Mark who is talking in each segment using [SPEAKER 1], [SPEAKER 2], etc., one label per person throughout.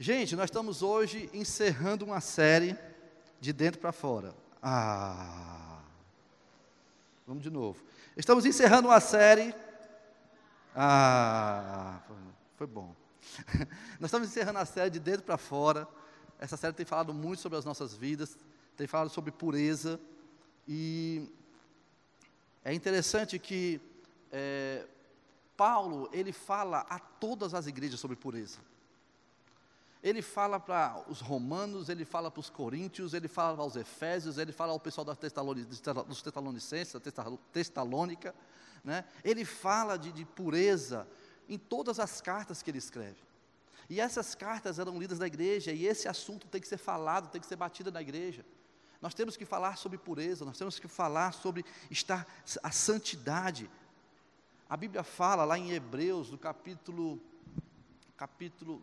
[SPEAKER 1] Gente, nós estamos hoje encerrando uma série de dentro para fora. Ah. Vamos de novo. Estamos encerrando uma série. Ah, foi bom. Nós estamos encerrando a série de dentro para fora. Essa série tem falado muito sobre as nossas vidas, tem falado sobre pureza. E é interessante que é, Paulo, ele fala a todas as igrejas sobre pureza. Ele fala para os romanos, ele fala para os coríntios, ele fala aos efésios, ele fala ao pessoal da dos testalonicenses, testalônica, né? ele fala de, de pureza em todas as cartas que ele escreve. E essas cartas eram lidas na igreja, e esse assunto tem que ser falado, tem que ser batido na igreja. Nós temos que falar sobre pureza, nós temos que falar sobre estar a santidade. A Bíblia fala lá em Hebreus, no capítulo capítulo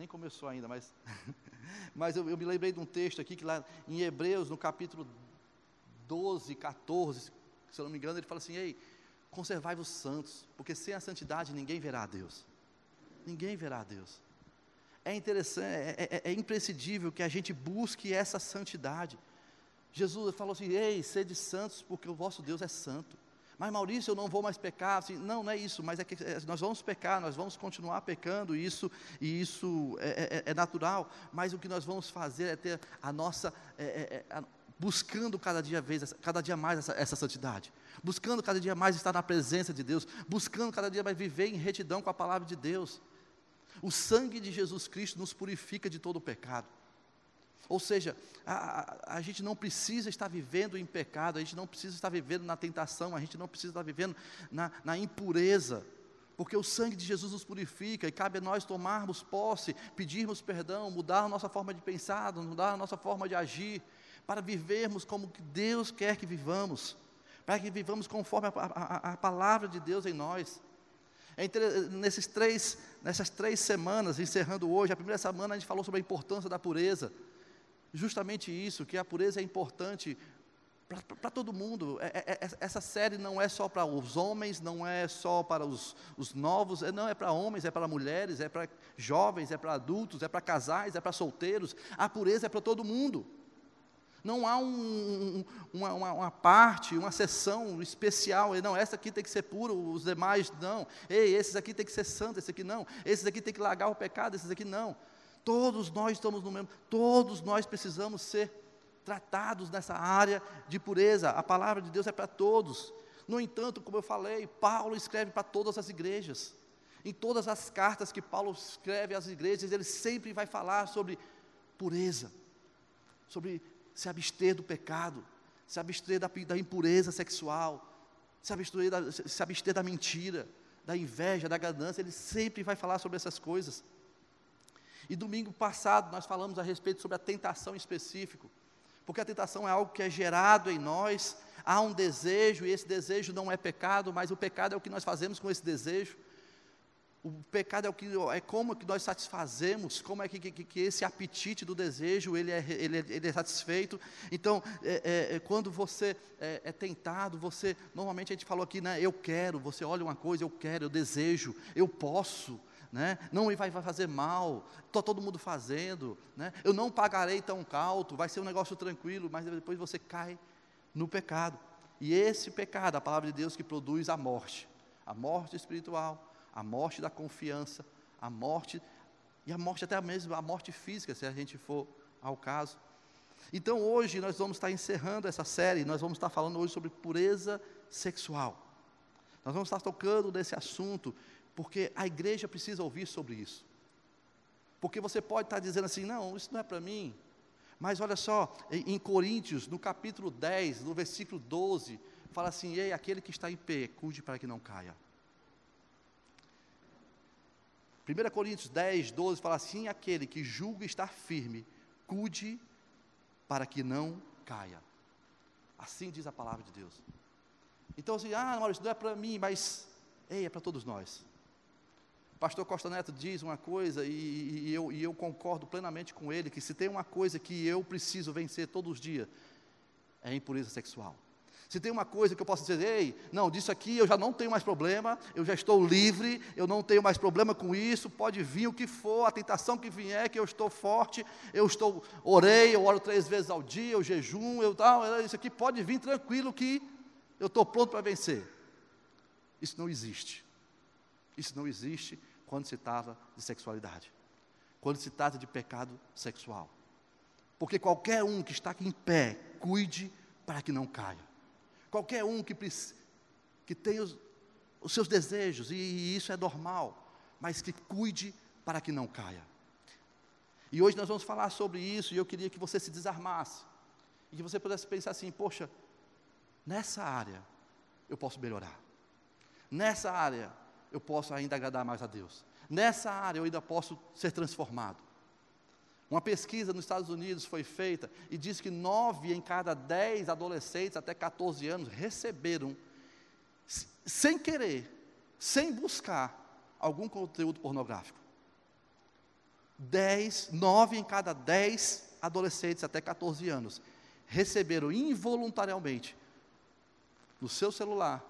[SPEAKER 1] nem começou ainda, mas, mas eu, eu, me lembrei de um texto aqui que lá em Hebreus, no capítulo 12, 14, se eu não me engano, ele fala assim: Ei, conservai os santos, porque sem a santidade ninguém verá a Deus. Ninguém verá a Deus. É interessante, é, é, é imprescindível que a gente busque essa santidade. Jesus falou assim: Ei, sede santos, porque o vosso Deus é santo. Mas Maurício, eu não vou mais pecar. Assim, não, não é isso, mas é que é, nós vamos pecar, nós vamos continuar pecando, e isso, e isso é, é, é natural. Mas o que nós vamos fazer é ter a nossa. É, é, a, buscando cada dia, vez, cada dia mais essa, essa santidade, buscando cada dia mais estar na presença de Deus, buscando cada dia mais viver em retidão com a palavra de Deus. O sangue de Jesus Cristo nos purifica de todo o pecado. Ou seja, a, a, a, gente não precisa estar vivendo em pecado, a gente não precisa estar vivendo na tentação, a gente não precisa estar vivendo na, na impureza, porque o sangue de Jesus nos purifica e cabe a nós tomarmos posse, pedirmos perdão, mudar a nossa forma de pensar, mudar a nossa forma de agir, para vivermos como que Deus quer que vivamos, para que vivamos conforme a, a, palavra de Deus em nós. Entre, nesses três, nessas três semanas, encerrando hoje, a primeira semana a gente falou sobre a importância da pureza justamente isso, que a pureza é importante para todo mundo. É, é, é, essa série não é só para os homens, não é só para os, os novos, é, não é para homens, é para mulheres, é para jovens, é para adultos, é para casais, é para solteiros. A pureza é para todo mundo. Não há um, uma, uma, uma, parte, uma sessão especial, não, essa aqui tem que ser puro, os demais não. Ei, esses aqui tem que ser santo, esse aqui não. Esses aqui tem que largar o pecado, esses aqui não. Todos nós estamos no mesmo, todos nós precisamos ser tratados nessa área de pureza. A palavra de Deus é para todos. No entanto, como eu falei, Paulo escreve para todas as igrejas. Em todas as cartas que Paulo escreve às igrejas, ele sempre vai falar sobre pureza, sobre se abster do pecado, se abster da, da impureza sexual, se abster da, se abster da mentira, da inveja, da ganância. Ele sempre vai falar sobre essas coisas. E domingo passado nós falamos a respeito sobre a tentação específico, porque a tentação é algo que é gerado em nós, há um desejo, e esse desejo não é pecado, mas o pecado é o que nós fazemos com esse desejo. O pecado é, o que, é como que nós satisfazemos, como é que, que, que esse apetite do desejo ele é, ele é, ele é satisfeito. Então, é, é, é quando você é, é, tentado, você, normalmente a gente falou aqui, né, eu quero, você olha uma coisa, eu quero, eu desejo, eu posso né? não me vai fazer mal, está todo mundo fazendo, né? eu não pagarei tão alto, vai ser um negócio tranquilo, mas depois você cai no pecado. E esse pecado, a palavra de Deus que produz a morte, a morte espiritual, a morte da confiança, a morte, e a morte até mesmo a morte física, se a gente for ao caso. Então hoje nós vamos estar encerrando essa série, nós vamos estar falando hoje sobre pureza sexual. Nós vamos estar tocando nesse assunto porque a igreja precisa ouvir sobre isso. Porque você pode estar dizendo assim, não, isso não é para mim. Mas olha só, em Coríntios, no capítulo 10, no versículo 12, fala assim: Ei, aquele que está em pé, cuide para que não caia. 1 Coríntios 10, 12 fala assim: aquele que julga estar firme, cuide para que não caia. Assim diz a palavra de Deus. Então, assim, ah, Maurício, não é para mim, mas, ei, é para todos nós pastor Costa Neto diz uma coisa, e, e, eu, e eu concordo plenamente com ele, que se tem uma coisa que eu preciso vencer todos os dias, é a impureza sexual. Se tem uma coisa que eu posso dizer, ei, não, disso aqui eu já não tenho mais problema, eu já estou livre, eu não tenho mais problema com isso, pode vir o que for, a tentação que vier, que eu estou forte, eu estou, orei, eu oro três vezes ao dia, eu jejum, eu tal, isso aqui pode vir tranquilo que eu estou pronto para vencer. Isso não existe. Isso não existe quando se trata de sexualidade, quando se trata de pecado sexual. Porque qualquer um que está aqui em pé, cuide para que não caia. Qualquer um que, que tem os, os seus desejos, e, e isso é normal, mas que cuide para que não caia. E hoje nós vamos falar sobre isso, e eu queria que você se desarmasse, e que você pudesse pensar assim: poxa, nessa área eu posso melhorar, nessa área eu posso ainda agradar mais a Deus, nessa área eu ainda posso ser transformado. Uma pesquisa nos Estados Unidos foi feita e diz que nove em cada dez adolescentes até 14 anos receberam, sem querer, sem buscar, algum conteúdo pornográfico. Dez, nove em cada dez adolescentes até 14 anos receberam involuntariamente no seu celular,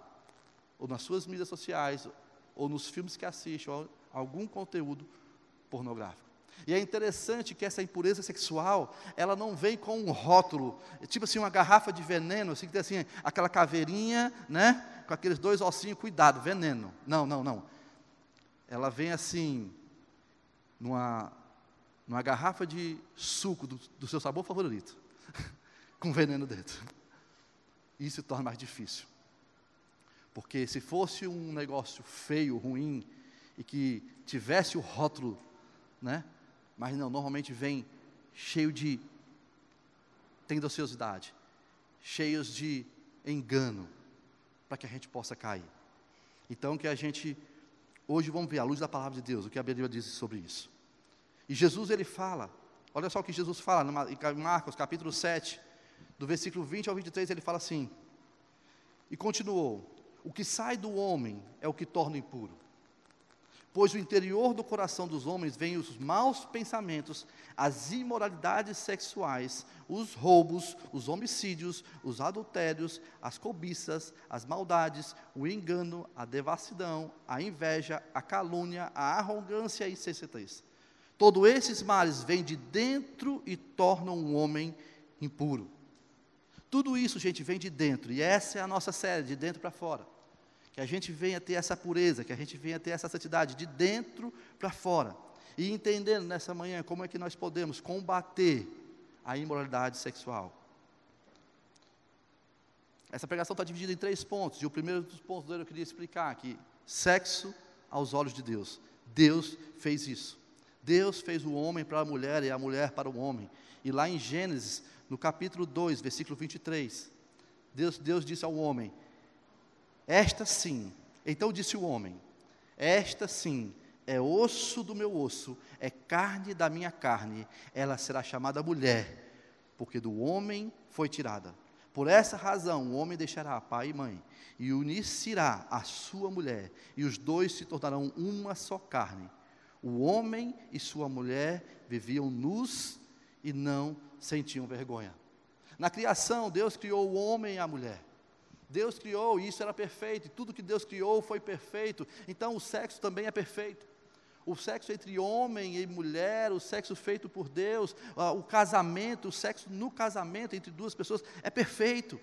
[SPEAKER 1] ou nas suas mídias sociais, ou nos filmes que assistem, algum conteúdo pornográfico. E é interessante que essa impureza sexual, ela não vem com um rótulo, tipo assim, uma garrafa de veneno, assim, que tem assim, aquela caveirinha, né? Com aqueles dois ossinhos, cuidado, veneno. Não, não, não. Ela vem assim, numa, numa garrafa de suco do, do seu sabor favorito, com veneno dentro. Isso se torna mais difícil. Porque se fosse um negócio feio, ruim, e que tivesse o rótulo, né? Mas não, normalmente vem cheio de tendenciosidade, cheios de engano, para que a gente possa cair. Então, que a gente, hoje vamos ver, à luz da palavra de Deus, o que a Bíblia diz sobre isso. E Jesus, ele fala, olha só o que Jesus fala, em Marcos capítulo 7, do versículo 20 ao 23, ele fala assim, e continuou, o que sai do homem é o que torna impuro pois do interior do coração dos homens vêm os maus pensamentos, as imoralidades sexuais, os roubos, os homicídios, os adultérios, as cobiças, as maldades, o engano, a devassidão, a inveja, a calúnia, a arrogância e insensatez. Todos esses males vêm de dentro e tornam um homem impuro. Tudo isso, gente, vem de dentro, e essa é a nossa série, de dentro para fora que a gente venha ter essa pureza, que a gente venha ter essa santidade de dentro para fora. E entendendo nessa manhã como é que nós podemos combater a imoralidade sexual. Essa pregação está dividida em três pontos, e o primeiro dos pontos eu queria explicar que sexo aos olhos de Deus. Deus fez isso. Deus fez o homem para a mulher e a mulher para o homem. E lá em Gênesis, no capítulo 2, versículo 23, Deus, Deus disse ao homem: esta sim, então disse o homem: Esta sim é osso do meu osso, é carne da minha carne, ela será chamada mulher, porque do homem foi tirada. Por essa razão, o homem deixará pai e mãe, e unir-se-á a sua mulher, e os dois se tornarão uma só carne. O homem e sua mulher viviam nus e não sentiam vergonha. Na criação, Deus criou o homem e a mulher. Deus criou e isso era perfeito, e tudo que Deus criou foi perfeito. Então o sexo também é perfeito. O sexo entre homem e mulher, o sexo feito por Deus, o casamento, o sexo no casamento entre duas pessoas é perfeito.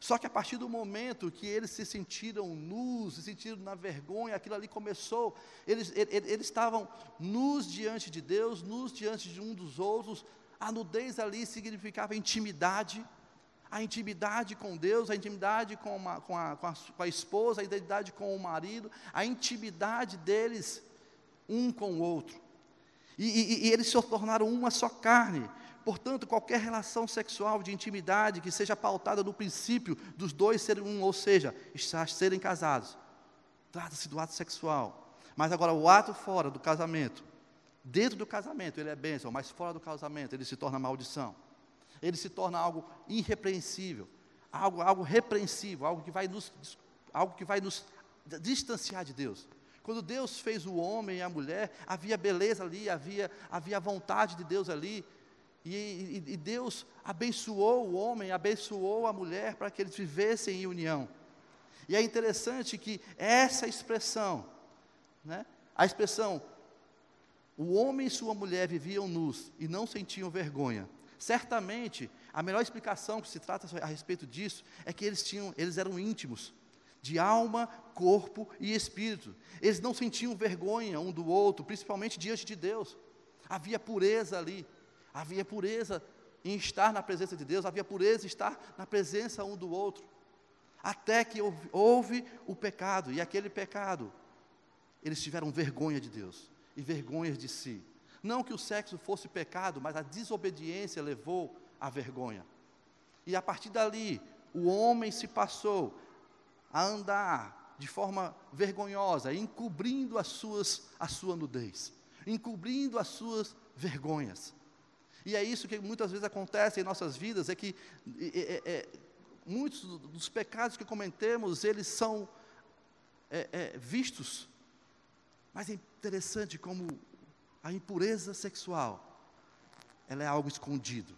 [SPEAKER 1] Só que a partir do momento que eles se sentiram nus, se sentiram na vergonha, aquilo ali começou, eles, eles, eles estavam nus diante de Deus, nus diante de um dos outros, a nudez ali significava intimidade, a intimidade com Deus, a intimidade com, uma, com, a, com, a, com a esposa, a intimidade com o marido, a intimidade deles um com o outro. E, e, e, eles se tornaram uma só carne. Portanto, qualquer relação sexual de intimidade que seja pautada no princípio dos dois serem um, ou seja, serem casados, trata-se do ato sexual. Mas agora, o ato fora do casamento, dentro do casamento ele é bênção, mas fora do casamento ele se torna maldição ele se torna algo irrepreensível, algo, algo repreensível, algo que vai nos, algo que vai nos distanciar de Deus. Quando Deus fez o homem e a mulher, havia beleza ali, havia, havia vontade de Deus ali. E, e, e, Deus abençoou o homem, abençoou a mulher para que eles vivessem em união. E é interessante que essa expressão, né, a expressão, o homem e sua mulher viviam nus e não sentiam vergonha. Certamente, a melhor explicação que se trata a respeito disso é que eles tinham, eles eram íntimos, de alma, corpo e espírito. Eles não sentiam vergonha um do outro, principalmente diante de Deus. Havia pureza ali, havia pureza em estar na presença de Deus, havia pureza em estar na presença um do outro. Até que houve, houve o pecado, e aquele pecado, eles tiveram vergonha de Deus e vergonha de si. Não que o sexo fosse pecado, mas a desobediência levou à vergonha. E a partir dali, o homem se passou a andar de forma vergonhosa, encobrindo as suas, a sua nudez, encobrindo as suas vergonhas. E é isso que muitas vezes acontece em nossas vidas, é que é, é, muitos dos pecados que cometemos, eles são é, é, vistos, mas é interessante como a impureza sexual, ela é algo escondido,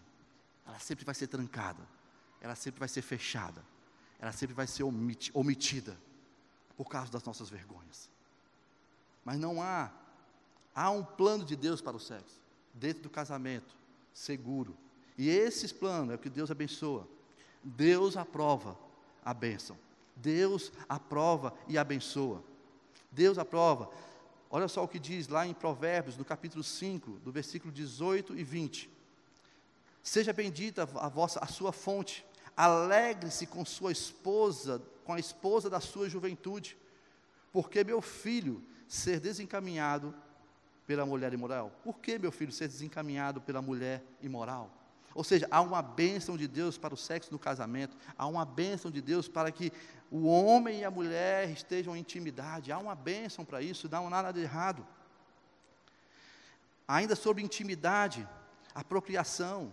[SPEAKER 1] ela sempre vai ser trancada, ela sempre vai ser fechada, ela sempre vai ser omitida, por causa das nossas vergonhas. Mas não há, há um plano de Deus para o sexo, dentro do casamento, seguro. E esses planos é o que Deus abençoa. Deus aprova a bênção. Deus aprova e abençoa. Deus aprova. Olha só o que diz lá em Provérbios, no capítulo 5, do versículo 18 e 20. Seja bendita a vossa a sua fonte. Alegre-se com sua esposa, com a esposa da sua juventude, porque meu filho ser desencaminhado pela mulher imoral? Por que, meu filho, ser desencaminhado pela mulher imoral? Ou seja, há uma bênção de Deus para o sexo no casamento, há uma bênção de Deus para que o homem e a mulher estejam em intimidade, há uma bênção para isso, não há nada de errado. Ainda sobre intimidade, a procriação,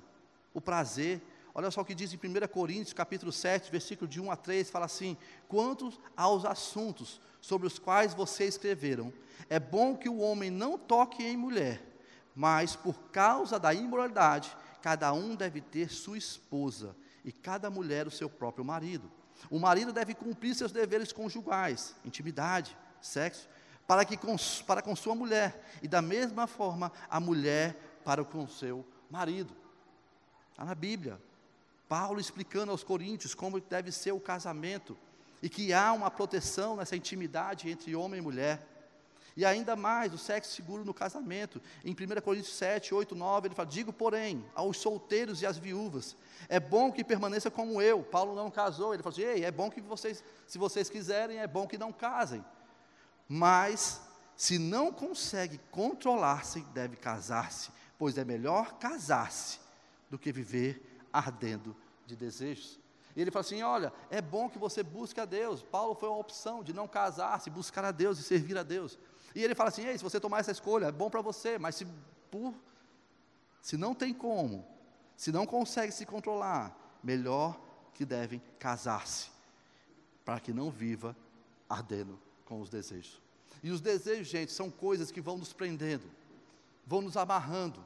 [SPEAKER 1] o prazer, Olha só o que diz em 1 Coríntios, capítulo 7, versículo de 1 a 3, fala assim: Quanto aos assuntos sobre os quais vocês escreveram, é bom que o homem não toque em mulher, mas por causa da imoralidade, cada um deve ter sua esposa e cada mulher o seu próprio marido. O marido deve cumprir seus deveres conjugais, intimidade, sexo, para, que com, para com sua mulher, e da mesma forma a mulher para com seu marido. Está na Bíblia. Paulo explicando aos coríntios como deve ser o casamento e que há uma proteção nessa intimidade entre homem e mulher. E ainda mais, o sexo seguro no casamento. Em 1 Coríntios 7, 8, 9, ele fala: Digo, porém, aos solteiros e às viúvas, é bom que permaneça como eu. Paulo não casou, ele falou assim: Ei, é bom que vocês, se vocês quiserem, é bom que não casem. Mas, se não consegue controlar-se, deve casar-se, pois é melhor casar-se do que viver ardendo de desejos. E ele fala assim: olha, é bom que você busque a Deus. Paulo foi uma opção de não casar-se, buscar a Deus e servir a Deus. E ele fala assim: Ei, se você tomar essa escolha, é bom para você, mas se, por, se não tem como, se não consegue se controlar, melhor que devem casar-se, para que não viva ardendo com os desejos. E os desejos, gente, são coisas que vão nos prendendo, vão nos amarrando,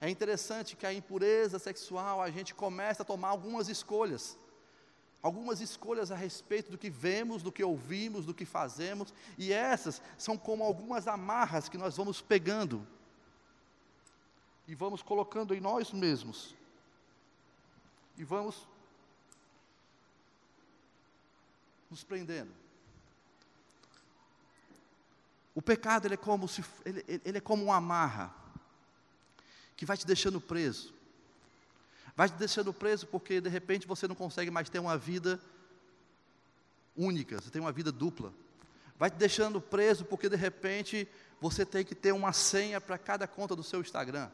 [SPEAKER 1] é interessante que a impureza sexual, a gente começa a tomar algumas escolhas. Algumas escolhas a respeito do que vemos, do que ouvimos, do que fazemos, e essas são como algumas amarras que nós vamos pegando e vamos colocando em nós mesmos. E vamos nos prendendo. O pecado ele é como se ele, ele é como uma amarra que vai te deixando preso. Vai te deixando preso porque de repente você não consegue mais ter uma vida única, você tem uma vida dupla. Vai te deixando preso porque de repente você tem que ter uma senha para cada conta do seu Instagram.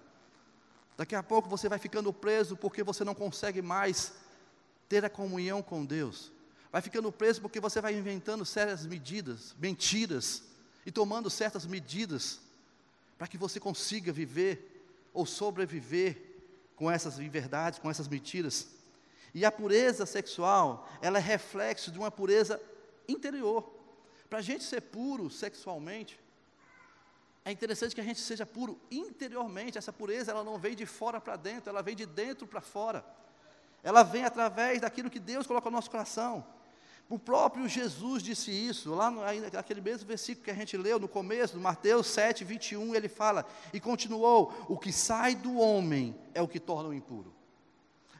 [SPEAKER 1] Daqui a pouco você vai ficando preso porque você não consegue mais ter a comunhão com Deus. Vai ficando preso porque você vai inventando certas medidas, mentiras, e tomando certas medidas para que você consiga viver ou sobreviver com essas verdades, com essas mentiras. E a pureza sexual, ela é reflexo de uma pureza interior. Para a gente ser puro sexualmente, é interessante que a gente seja puro interiormente. Essa pureza, ela não vem de fora para dentro, ela vem de dentro para fora. Ela vem através daquilo que Deus coloca no nosso coração. O próprio Jesus disse isso, lá naquele mesmo versículo que a gente leu no começo, Mateus 7, 21, ele fala, e continuou: O que sai do homem é o que torna o impuro,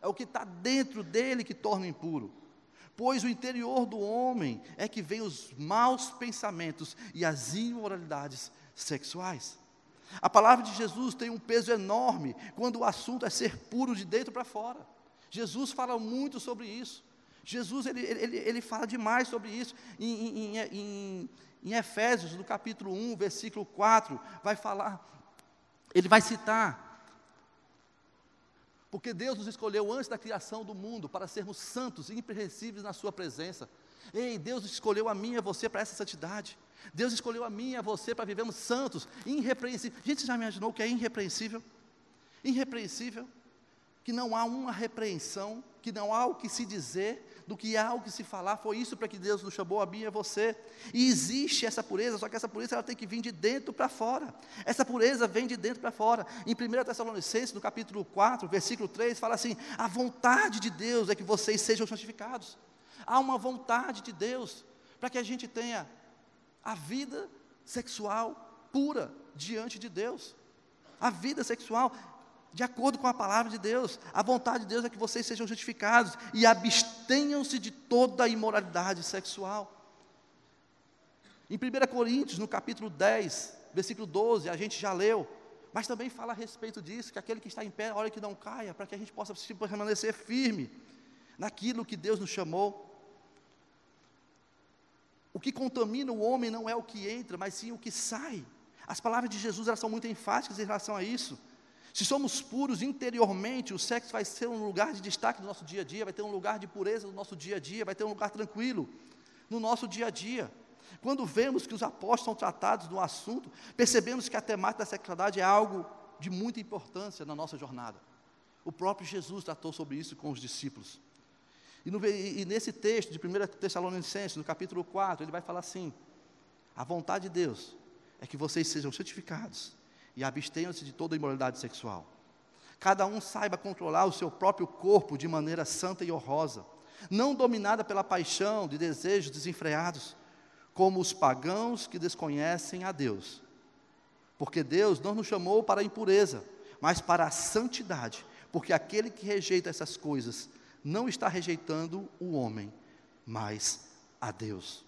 [SPEAKER 1] é o que está dentro dele que torna o impuro. Pois o interior do homem é que vem os maus pensamentos e as imoralidades sexuais. A palavra de Jesus tem um peso enorme quando o assunto é ser puro de dentro para fora. Jesus fala muito sobre isso. Jesus ele, ele, ele fala demais sobre isso. Em, em, em, em Efésios, no capítulo 1, versículo 4, vai falar, ele vai citar. Porque Deus nos escolheu antes da criação do mundo para sermos santos e irrepreensíveis na Sua presença. Ei, Deus escolheu a mim e a você para essa santidade. Deus escolheu a mim e a você para vivermos santos, irrepreensíveis. Gente, já imaginou o que é irrepreensível? Irrepreensível, que não há uma repreensão, que não há o que se dizer, do que há o que se falar, foi isso para que Deus nos chamou a mim e a você. E existe essa pureza, só que essa pureza ela tem que vir de dentro para fora. Essa pureza vem de dentro para fora. Em 1 Tessalonicenses, no capítulo 4, versículo 3, fala assim: a vontade de Deus é que vocês sejam santificados. Há uma vontade de Deus para que a gente tenha a vida sexual pura diante de Deus. A vida sexual de acordo com a palavra de Deus. A vontade de Deus é que vocês sejam justificados e abstenham-se de toda a imoralidade sexual. Em 1 Coríntios, no capítulo 10, versículo 12, a gente já leu, mas também fala a respeito disso, que aquele que está em pé, olha que não caia, para que a gente possa permanecer firme naquilo que Deus nos chamou. O que contamina o homem não é o que entra, mas sim o que sai. As palavras de Jesus elas são muito enfáticas em relação a isso. Se somos puros interiormente, o sexo vai ser um lugar de destaque no nosso dia a dia, vai ter um lugar de pureza no nosso dia a dia, vai ter um lugar tranquilo no nosso dia a dia. Quando vemos que os apóstolos são tratados do assunto, percebemos que a temática da sexualidade é algo de muita importância na nossa jornada. O próprio Jesus tratou sobre isso com os discípulos. E, no, e, nesse texto de 1 Tessalonicenses, no capítulo 4, ele vai falar assim: a vontade de Deus é que vocês sejam santificados e abstenham-se de toda imoralidade sexual. Cada um saiba controlar o seu próprio corpo de maneira santa e honrosa, não dominada pela paixão de desejos desenfreados, como os pagãos que desconhecem a Deus. Porque Deus não nos chamou para a impureza, mas para a santidade, porque aquele que rejeita essas coisas não está rejeitando o homem, mas a Deus,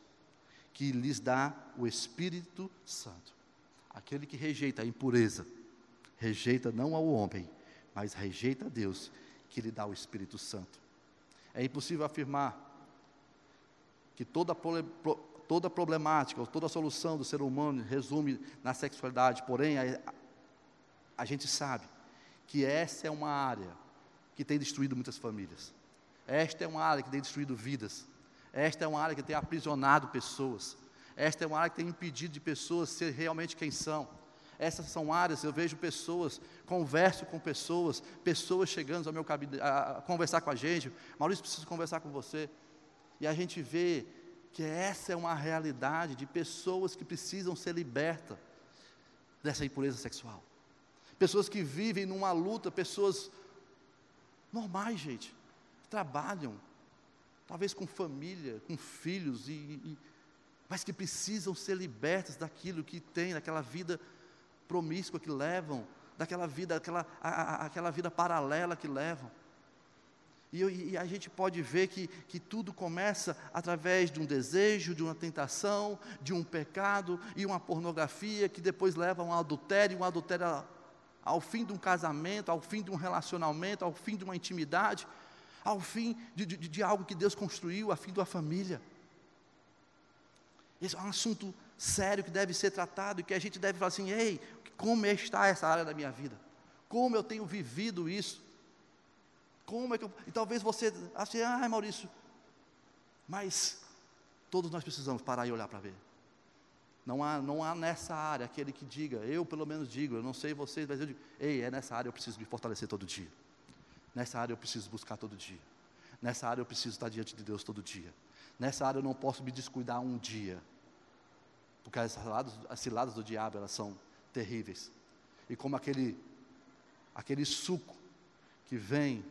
[SPEAKER 1] que lhes dá o Espírito Santo. Aquele que rejeita a impureza, rejeita não ao homem, mas rejeita a Deus, que lhe dá o Espírito Santo. É impossível afirmar que toda, toda problemática, ou toda solução do ser humano resume na sexualidade, porém, a, a gente sabe que essa é uma área que tem destruído muitas famílias. Esta é uma área que tem destruído vidas. Esta é uma área que tem aprisionado pessoas. Esta é uma área que tem impedido de pessoas ser realmente quem são. Essas são áreas, eu vejo pessoas, converso com pessoas, pessoas chegando ao meu cabine, a, a conversar com a gente. Maurício, preciso conversar com você. E a gente vê que essa é uma realidade de pessoas que precisam ser libertas dessa impureza sexual. Pessoas que vivem numa luta, pessoas normais, gente, que trabalham, talvez com família, com filhos, e, e mas que precisam ser libertas daquilo que tem, daquela vida promíscua que levam, daquela vida, aquela, a, a, aquela vida paralela que levam. E, e, a gente pode ver que, que tudo começa através de um desejo, de uma tentação, de um pecado e uma pornografia que depois leva a um adultério, um adultério ao fim de um casamento, ao fim de um relacionamento, ao fim de uma intimidade, ao fim de, de, de algo que Deus construiu, a fim de uma família. Esse é um assunto sério que deve ser tratado e que a gente deve falar assim: ei, como está essa área da minha vida? Como eu tenho vivido isso? Como é que eu. E talvez você ache, ah, Maurício, mas todos nós precisamos parar e olhar para ver. Não há, não há nessa área aquele que diga, eu pelo menos digo, eu não sei vocês, mas eu digo, ei, é nessa área eu preciso me fortalecer todo dia. Nessa área eu preciso buscar todo dia. Nessa área eu preciso estar diante de Deus todo dia. Nessa área eu não posso me descuidar um dia. Porque as ciladas, as ciladas do diabo, elas são terríveis. E como aquele, aquele suco que vem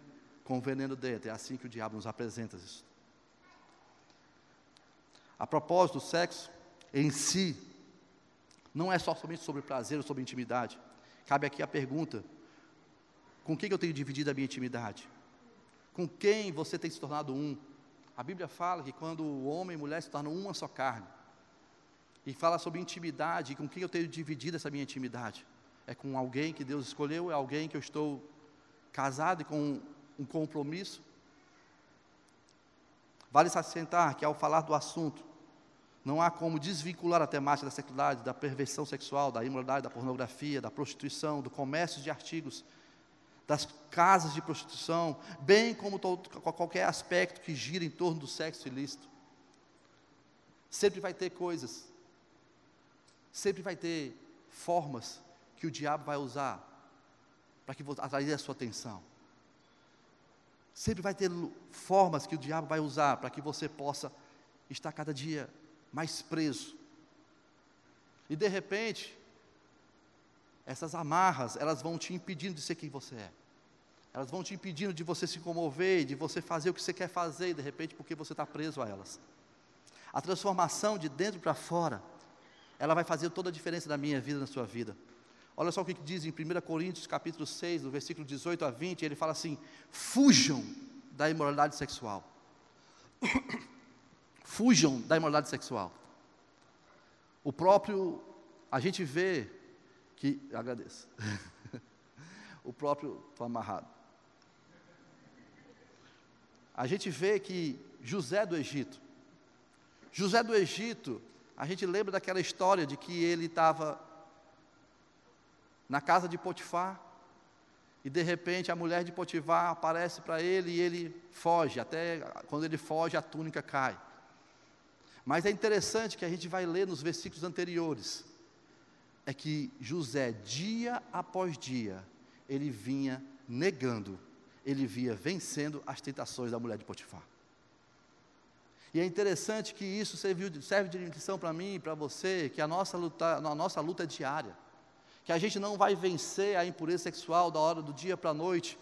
[SPEAKER 1] com veneno dentro, é assim que o diabo nos apresenta isso. A propósito, o sexo em si não é só somente sobre prazer ou sobre intimidade. Cabe aqui a pergunta: com quem eu tenho dividido a minha intimidade? Com quem você tem se tornado um? A Bíblia fala que quando o homem e a mulher se tornam uma só carne, e fala sobre intimidade, com quem eu tenho dividido essa minha intimidade? É com alguém que Deus escolheu? É alguém que eu estou casado e com um compromisso? Vale se assentar que ao falar do assunto, não há como desvincular a temática da sexualidade, da perversão sexual, da imoralidade, da pornografia, da prostituição, do comércio de artigos, das casas de prostituição, bem como qualquer aspecto que gira em torno do sexo ilícito. Sempre vai ter coisas, sempre vai ter formas que o diabo vai usar para que atrair a sua atenção. Sempre vai ter formas que o diabo vai usar para que você possa estar cada dia mais preso. E de repente, essas amarras, elas vão te impedindo de ser quem você é. Elas vão te impedindo de você se comover, de você fazer o que você quer fazer, de repente, porque você está preso a elas. A transformação de dentro para fora, ela vai fazer toda a diferença na minha vida, na sua vida. Olha só o que diz em 1 Coríntios capítulo 6, no versículo 18 a 20, ele fala assim: fujam da imoralidade sexual. fujam da imoralidade sexual. O próprio, a gente vê que, agradeço, o próprio, estou amarrado. A gente vê que José do Egito, José do Egito, a gente lembra daquela história de que ele estava na casa de Potifar, e de repente a mulher de Potifar aparece para ele e ele foge, até quando ele foge a túnica cai. Mas é interessante que a gente vai ler nos versículos anteriores, é que José, dia após dia, ele vinha negando, ele vinha vencendo as tentações da mulher de Potifar. E é interessante que isso serve, serve de lição para mim e para você, que a nossa, luta, a nossa luta é diária. Que a gente não vai vencer a impureza sexual da hora do dia para a noite.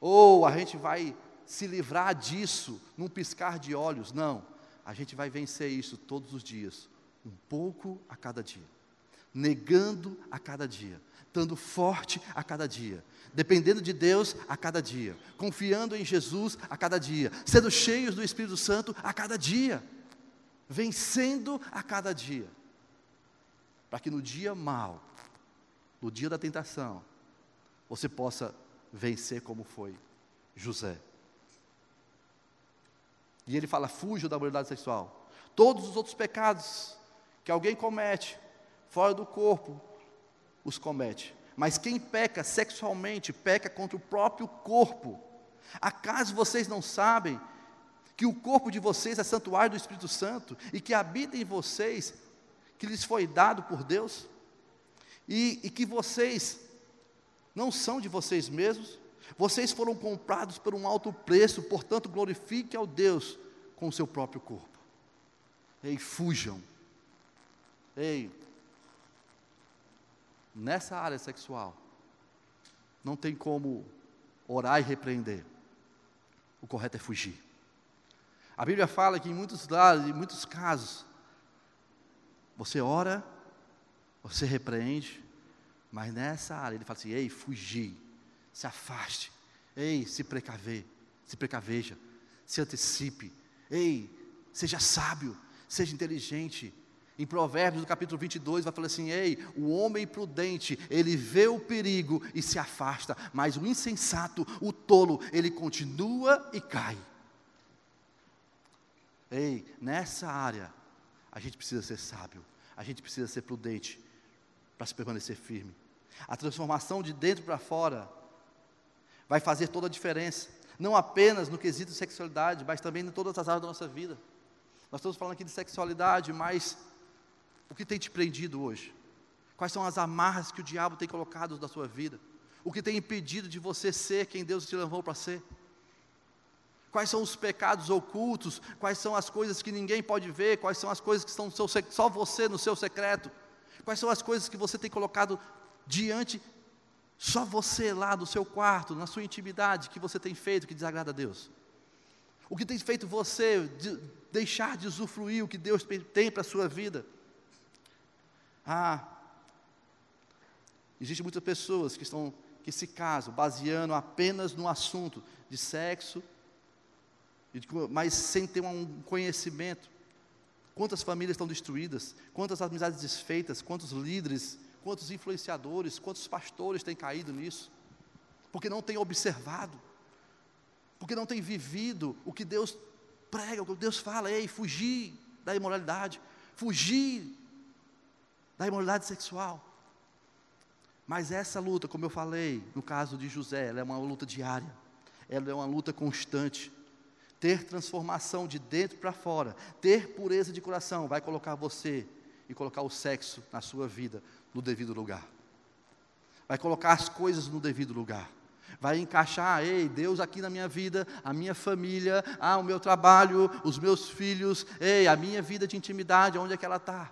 [SPEAKER 1] Ou a gente vai se livrar disso num piscar de olhos. Não a gente vai vencer isso todos os dias, um pouco a cada dia, negando a cada dia, estando forte a cada dia, dependendo de Deus a cada dia, confiando em Jesus a cada dia, sendo cheios do Espírito Santo a cada dia, vencendo a cada dia, para que no dia mal, no dia da tentação, você possa vencer como foi José. E ele fala: fuja da moralidade sexual. Todos os outros pecados que alguém comete fora do corpo, os comete. Mas quem peca sexualmente, peca contra o próprio corpo. Acaso vocês não sabem que o corpo de vocês é santuário do Espírito Santo e que habita em vocês, que lhes foi dado por Deus? E, e que vocês não são de vocês mesmos, vocês foram comprados por um alto preço, portanto, glorifique ao Deus com o seu próprio corpo. Ei, fujam. Ei, nessa área sexual, não tem como orar e repreender. O correto é fugir. A Bíblia fala que em muitos lados, em muitos casos, você ora, você repreende, mas nessa área ele fala assim: ei, fugir se afaste. Ei, se precaver, se precaveja, se antecipe. Ei, seja sábio, seja inteligente. Em Provérbios, no capítulo 22, vai falar assim: Ei, o homem prudente, ele vê o perigo e se afasta, mas o insensato, o tolo, ele continua e cai. Ei, nessa área, a gente precisa ser sábio, a gente precisa ser prudente para se permanecer firme. A transformação de dentro para fora vai fazer toda a diferença. Não apenas no quesito de sexualidade, mas também em todas as áreas da nossa vida. Nós estamos falando aqui de sexualidade, mas o que tem te prendido hoje? Quais são as amarras que o diabo tem colocado na sua vida? O que tem impedido de você ser quem Deus te levou para ser? Quais são os pecados ocultos? Quais são as coisas que ninguém pode ver? Quais são as coisas que estão seu, só você no seu secreto? Quais são as coisas que você tem colocado diante só você lá no seu quarto, na sua intimidade, que você tem feito que desagrada a Deus? O que tem feito você de deixar de usufruir o que Deus tem para a sua vida? Ah, existem muitas pessoas que estão que se casam baseando apenas no assunto de sexo, mas sem ter um conhecimento. Quantas famílias estão destruídas, quantas amizades desfeitas, quantos líderes, quantos influenciadores, quantos pastores têm caído nisso, porque não têm observado, porque não têm vivido o que Deus prega, o que Deus fala, ei, fugir da imoralidade, fugir da imoralidade sexual. Mas essa luta, como eu falei, no caso de José, ela é uma luta diária, ela é uma luta constante. Ter transformação de dentro para fora, ter pureza de coração, vai colocar você e colocar o sexo na sua vida no devido lugar. Vai colocar as coisas no devido lugar. Vai encaixar, ei, Deus aqui na minha vida, a minha família, ah, o meu trabalho, os meus filhos, ei, a minha vida de intimidade, onde é que ela está?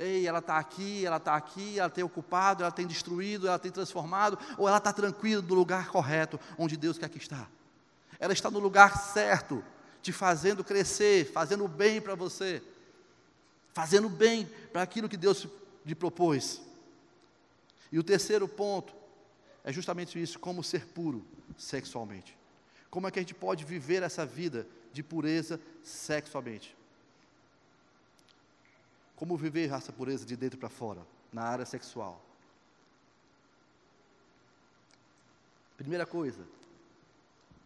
[SPEAKER 1] Ei, ela está aqui, ela está aqui, ela tem ocupado, ela tem destruído, ela tem transformado, ou ela está tranquila no lugar correto, onde Deus quer que está. Ela está no lugar certo, te fazendo crescer, fazendo bem para você, fazendo bem para aquilo que Deus lhe propôs. E o terceiro ponto é justamente isso: como ser puro sexualmente. Como é que a gente pode viver essa vida de pureza sexualmente? Como viver essa pureza de dentro para fora, na área sexual? Primeira coisa,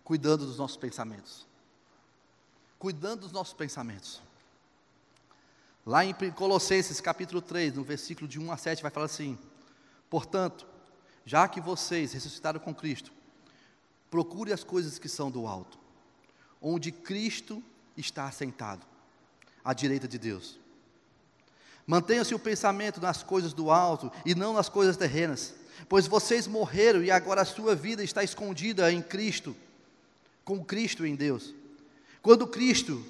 [SPEAKER 1] cuidando dos nossos pensamentos. Cuidando dos nossos pensamentos. Lá em Colossenses capítulo 3, no versículo de 1 a 7, vai falar assim: Portanto, já que vocês ressuscitaram com Cristo, procure as coisas que são do alto, onde Cristo está assentado, à direita de Deus. Mantenha-se o pensamento nas coisas do alto e não nas coisas terrenas, pois vocês morreram e agora a sua vida está escondida em Cristo, com Cristo em Deus. Quando Cristo,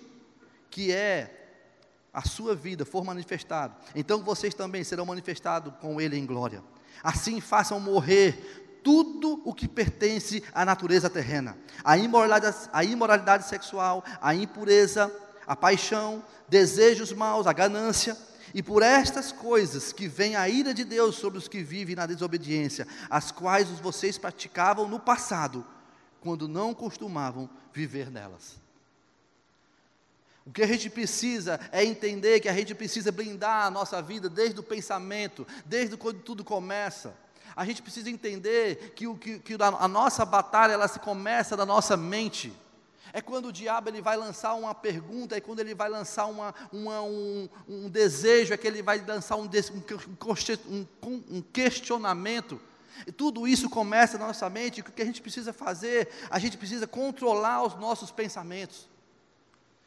[SPEAKER 1] que é a sua vida, for manifestado, então vocês também serão manifestados com Ele em glória. Assim façam morrer tudo o que pertence à natureza terrena: a imoralidade, a imoralidade sexual, a impureza, a paixão, desejos maus, a ganância e por estas coisas que vem a ira de Deus sobre os que vivem na desobediência, as quais vocês praticavam no passado, quando não costumavam viver nelas. O que a gente precisa é entender que a gente precisa blindar a nossa vida desde o pensamento, desde quando tudo começa. A gente precisa entender que, que, que a nossa batalha ela se começa da nossa mente. É quando o diabo ele vai lançar uma pergunta, é quando ele vai lançar uma, uma, um, um, desejo, é que ele vai lançar um, um, um questionamento. E tudo isso começa na nossa mente, o que a gente precisa fazer? A gente precisa controlar os nossos pensamentos.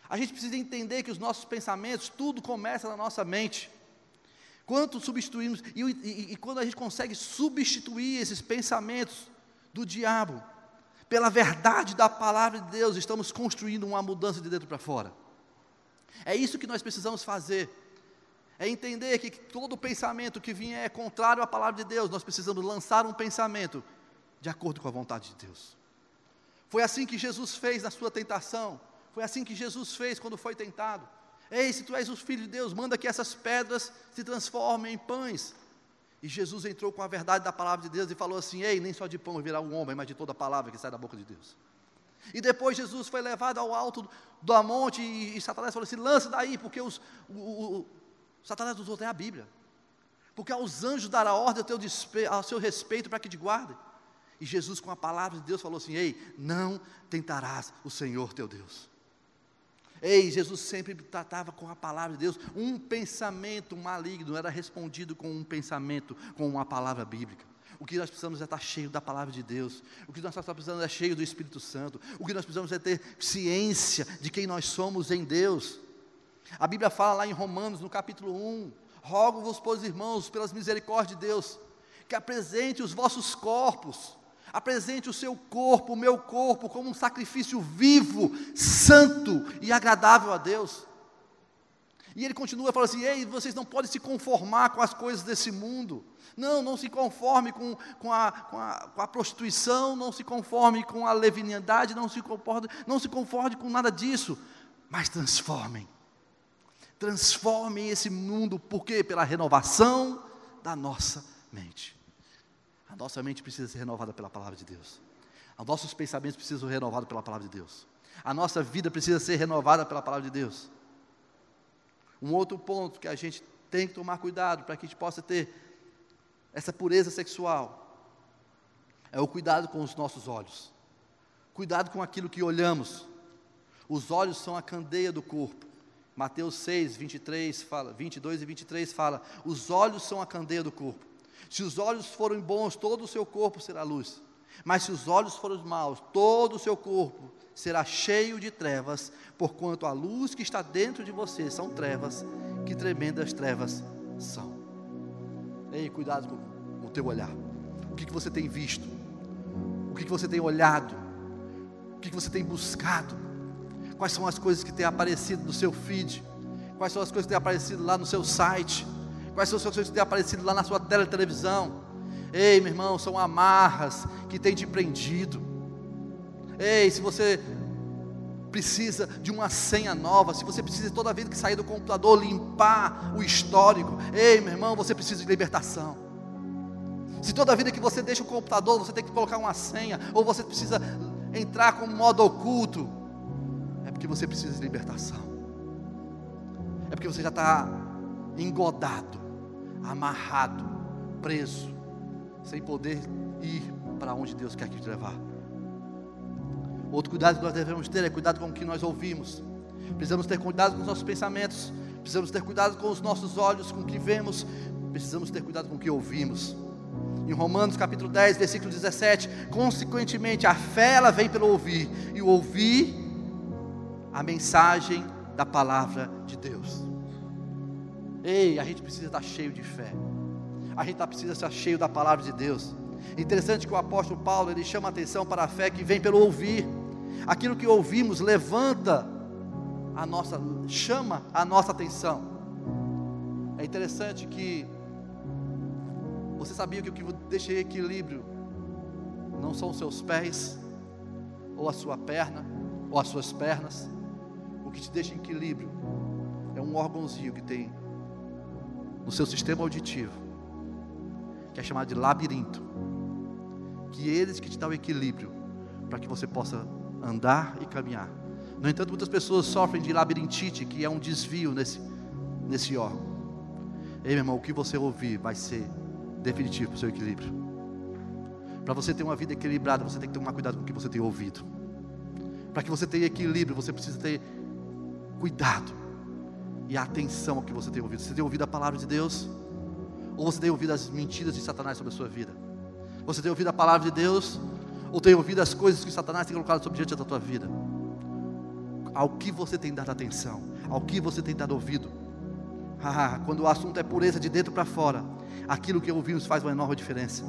[SPEAKER 1] A gente precisa entender que os nossos pensamentos, tudo começa na nossa mente. Quanto substituímos, e, e, e quando a gente consegue substituir esses pensamentos do diabo, pela verdade da palavra de Deus, estamos construindo uma mudança de dentro para fora. É isso que nós precisamos fazer. É entender que todo pensamento que vier é contrário à palavra de Deus, nós precisamos lançar um pensamento de acordo com a vontade de Deus. Foi assim que Jesus fez na sua tentação. Foi assim que Jesus fez quando foi tentado. Ei, se tu és o filho de Deus, manda que essas pedras se transformem em pães. E Jesus entrou com a verdade da palavra de Deus e falou assim: Ei, nem só de pão virá um homem, mas de toda a palavra que sai da boca de Deus. E depois Jesus foi levado ao alto do monte e, e Satanás falou assim: lança daí, porque os, o, o, o Satanás usou até a Bíblia. Porque aos anjos dará ordem ao, teu ao seu respeito para que te guardem. E Jesus, com a palavra de Deus, falou assim: Ei, não tentarás o Senhor teu Deus. Ei, Jesus sempre tratava com a palavra de Deus. Um pensamento maligno era respondido com um pensamento, com uma palavra bíblica. O que nós precisamos é estar cheio da palavra de Deus. O que nós precisamos é cheio do Espírito Santo. O que nós precisamos é ter ciência de quem nós somos em Deus. A Bíblia fala lá em Romanos, no capítulo 1: Rogo-vos, pois irmãos, pelas misericórdias de Deus, que apresente os vossos corpos Apresente o seu corpo, o meu corpo, como um sacrifício vivo, santo e agradável a Deus. E ele continua falando assim: ei, vocês não podem se conformar com as coisas desse mundo. Não, não se conforme com, com, a, com, a, com a prostituição, não se conforme com a leviandade, não se conforme, não se conforme com nada disso, mas transformem. Transformem esse mundo, por quê? Pela renovação da nossa mente. A nossa mente precisa ser renovada pela palavra de Deus. Os nossos pensamentos precisam ser renovados pela palavra de Deus. A nossa vida precisa ser renovada pela palavra de Deus. Um outro ponto que a gente tem que tomar cuidado para que a gente possa ter essa pureza sexual é o cuidado com os nossos olhos. Cuidado com aquilo que olhamos. Os olhos são a candeia do corpo. Mateus 6, 23 fala, 22 e 23 fala: os olhos são a candeia do corpo. Se os olhos forem bons, todo o seu corpo será luz. Mas se os olhos forem maus, todo o seu corpo será cheio de trevas, porquanto a luz que está dentro de você são trevas, que tremendas trevas são. Ei, cuidado com, o teu olhar. O que, que você tem visto? O que, que você tem olhado? O que, que você tem buscado? Quais são as coisas que têm aparecido no seu feed? Quais são as coisas que têm aparecido lá no seu site? Quais são as coisas que têm aparecido lá na sua tela televisão? Ei, meu irmão, são amarras que têm te prendido. Ei, se você precisa de uma senha nova, se você precisa toda vez que sair do computador limpar o histórico, ei, meu irmão, você precisa de libertação. Se toda vida que você deixa o computador, você tem que colocar uma senha, ou você precisa entrar com modo oculto, é porque você precisa de libertação. É porque você já está engodado, amarrado, preso, sem poder ir para onde Deus quer que te levar. Outro cuidado que nós devemos ter é cuidado com o que nós ouvimos. Precisamos ter cuidado com os nossos pensamentos. Precisamos ter cuidado com os nossos olhos, com o que vemos. Precisamos ter cuidado com o que ouvimos. Em Romanos capítulo 10, versículo 17, consequentemente a fé ela vem pelo ouvir, e o ouvir a mensagem da palavra de Deus. Ei, a gente precisa estar cheio de fé. A gente precisa estar cheio da palavra de Deus. Interessante que o apóstolo Paulo ele chama a atenção para a fé que vem pelo ouvir. Aquilo que ouvimos levanta a nossa, chama a nossa atenção. É interessante que você sabia que o que deixa equilíbrio não são os seus pés, ou a sua perna, ou as suas pernas. O que te deixa em equilíbrio é um órgãozinho que tem no seu sistema auditivo, que é chamado de labirinto que eles que te dão equilíbrio para que você possa andar e caminhar. No entanto, muitas pessoas sofrem de labirintite, que é um desvio nesse, nesse órgão. Ei, meu irmão, o que você ouvir vai ser definitivo para o seu equilíbrio. Para você ter uma vida equilibrada, você tem que tomar cuidado com o que você tem ouvido. Para que você tenha equilíbrio, você precisa ter cuidado e atenção ao que você tem ouvido. Você tem ouvido a palavra de Deus? Ou você tem ouvido as mentiras de Satanás sobre a sua vida? Você tem ouvido a palavra de Deus? Ou tem ouvido as coisas que Satanás tem colocado sobre diante da tua vida? Ao que você tem dado atenção? Ao que você tem dado ouvido? Ah, quando o assunto é pureza de dentro para fora, aquilo que ouvimos faz uma enorme diferença.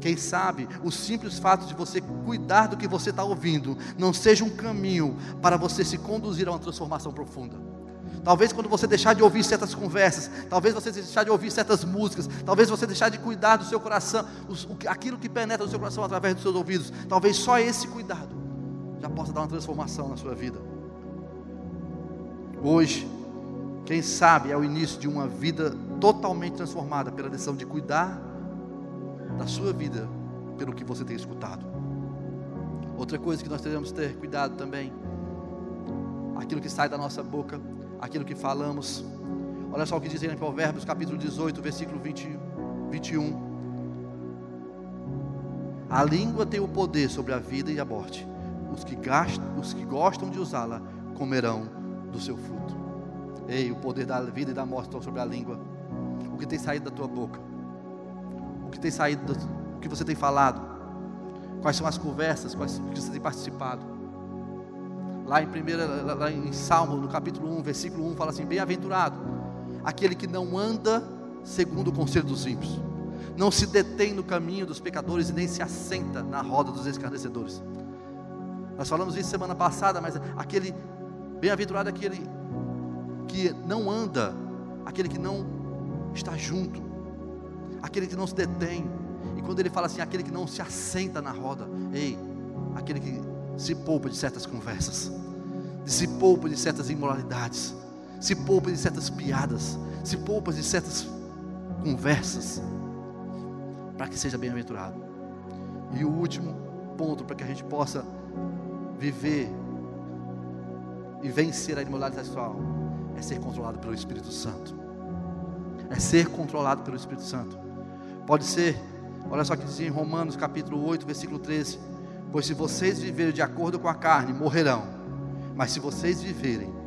[SPEAKER 1] Quem sabe o simples fato de você cuidar do que você está ouvindo não seja um caminho para você se conduzir a uma transformação profunda. Talvez quando você deixar de ouvir certas conversas, talvez você deixar de ouvir certas músicas, talvez você deixar de cuidar do seu coração, aquilo que penetra no seu coração através dos seus ouvidos, talvez só esse cuidado já possa dar uma transformação na sua vida. Hoje, quem sabe é o início de uma vida totalmente transformada pela decisão de cuidar da sua vida pelo que você tem escutado. Outra coisa que nós devemos ter cuidado também, aquilo que sai da nossa boca aquilo que falamos. Olha só o que diz em Provérbios capítulo 18, versículo 20, 21. A língua tem o poder sobre a vida e a morte. Os que, gastam, os que gostam de usá-la comerão do seu fruto. Ei, o poder da vida e da morte estão sobre a língua. O que tem saído da tua boca? O que tem saído, do, o que você tem falado? Quais são as conversas? Quais que você tem participado? Lá em, primeira, lá em Salmo, no capítulo 1, versículo 1, fala assim: Bem-aventurado aquele que não anda segundo o conselho dos ímpios, não se detém no caminho dos pecadores e nem se assenta na roda dos escarnecedores. Nós falamos isso semana passada, mas aquele bem-aventurado aquele que não anda, aquele que não está junto, aquele que não se detém. E quando ele fala assim, aquele que não se assenta na roda, ei, aquele que se poupa de certas conversas, se poupa de certas imoralidades, se poupa de certas piadas, se poupa de certas conversas, para que seja bem-aventurado. E o último ponto para que a gente possa viver e vencer a imoralidade sexual é ser controlado pelo Espírito Santo. É ser controlado pelo Espírito Santo. Pode ser, olha só que diz em Romanos capítulo 8, versículo 13: Pois se vocês viverem de acordo com a carne, morrerão. Mas se vocês viverem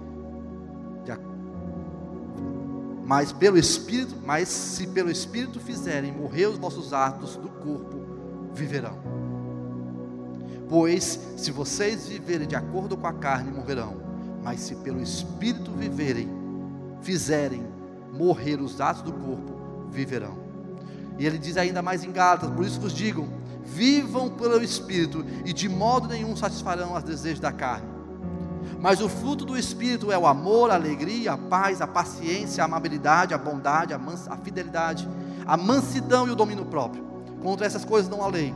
[SPEAKER 1] mas pelo Espírito, mas se pelo Espírito fizerem morrer os vossos atos do corpo, viverão. Pois se vocês viverem de acordo com a carne, morrerão mas se pelo Espírito viverem, fizerem morrer os atos do corpo, viverão. E ele diz ainda mais em Gálatas: Por isso vos digo, vivam pelo Espírito, e de modo nenhum satisfarão os desejos da carne. Mas o fruto do Espírito é o amor, a alegria, a paz, a paciência, a amabilidade, a bondade, a, a fidelidade, a mansidão e o domínio próprio. Contra essas coisas não há lei.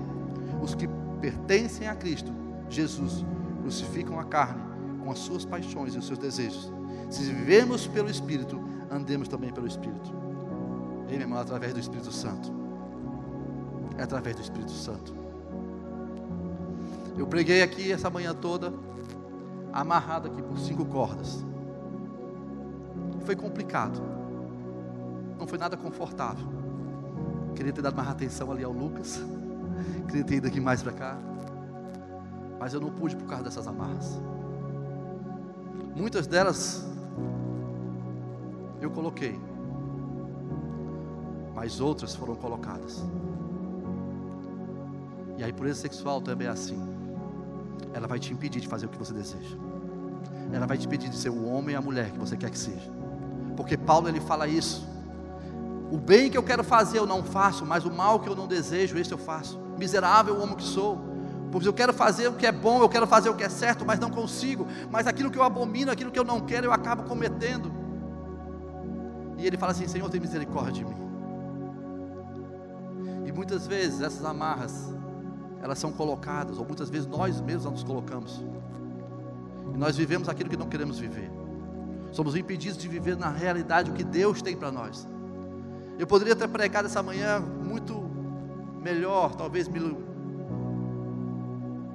[SPEAKER 1] Os que pertencem a Cristo, Jesus, crucificam a carne com as suas paixões e os seus desejos. Se vivemos pelo Espírito, andemos também pelo Espírito. Ei, meu irmão, através do Espírito Santo. É através do Espírito Santo. Eu preguei aqui essa manhã toda, amarrado aqui por cinco cordas. Foi complicado. Não foi nada confortável. Queria ter dado mais atenção ali ao Lucas. Queria ter ido aqui mais para cá. Mas eu não pude por causa dessas amarras. Muitas delas eu coloquei, mas outras foram colocadas. E a impureza sexual também é assim. Ela vai te impedir de fazer o que você deseja. Ela vai te impedir de ser o homem e a mulher que você quer que seja. Porque Paulo ele fala isso. O bem que eu quero fazer eu não faço, mas o mal que eu não desejo, esse eu faço. Miserável homem que sou. Pois eu quero fazer o que é bom, eu quero fazer o que é certo, mas não consigo. Mas aquilo que eu abomino, aquilo que eu não quero, eu acabo cometendo. E ele fala assim: Senhor, tem misericórdia de mim. E muitas vezes essas amarras, elas são colocadas, ou muitas vezes nós mesmos nos colocamos. E nós vivemos aquilo que não queremos viver. Somos impedidos de viver na realidade o que Deus tem para nós. Eu poderia ter pregado essa manhã muito melhor, talvez me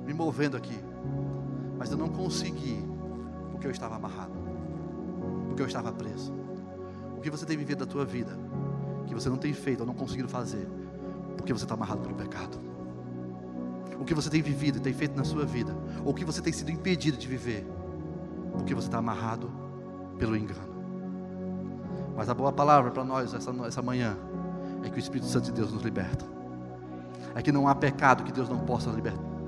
[SPEAKER 1] me movendo aqui. Mas eu não consegui, porque eu estava amarrado, porque eu estava preso. O que você tem vivido da tua vida, que você não tem feito ou não conseguido fazer, porque você está amarrado pelo pecado. O que você tem vivido e tem feito na sua vida, ou o que você tem sido impedido de viver, porque você está amarrado pelo engano. Mas a boa palavra para nós essa, essa manhã é que o Espírito Santo de Deus nos liberta. É que não há pecado que Deus não possa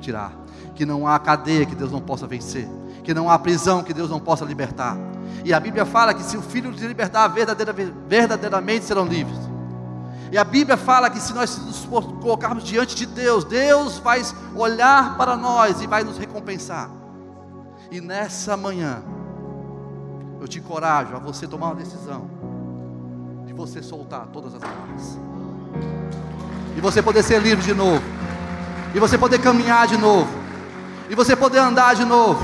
[SPEAKER 1] tirar, que não há cadeia que Deus não possa vencer, que não há prisão que Deus não possa libertar. E a Bíblia fala que se o Filho te libertar verdadeira, verdadeiramente serão livres. E a Bíblia fala que se nós nos colocarmos diante de Deus, Deus vai olhar para nós e vai nos recompensar. E nessa manhã, eu te encorajo a você tomar uma decisão de você soltar todas as amarras. E você poder ser livre de novo e você poder caminhar de novo, e você poder andar de novo,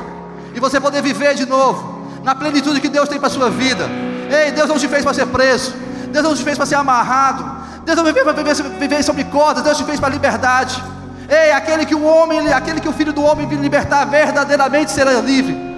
[SPEAKER 1] e você poder viver de novo, na plenitude que Deus tem para a sua vida. Ei, Deus não te fez para ser preso, Deus não te fez para ser amarrado, Deus não te fez para viver, sobre cordas, Deus te fez para liberdade. Ei, aquele que o homem, aquele que o filho do homem libertar, verdadeiramente será livre.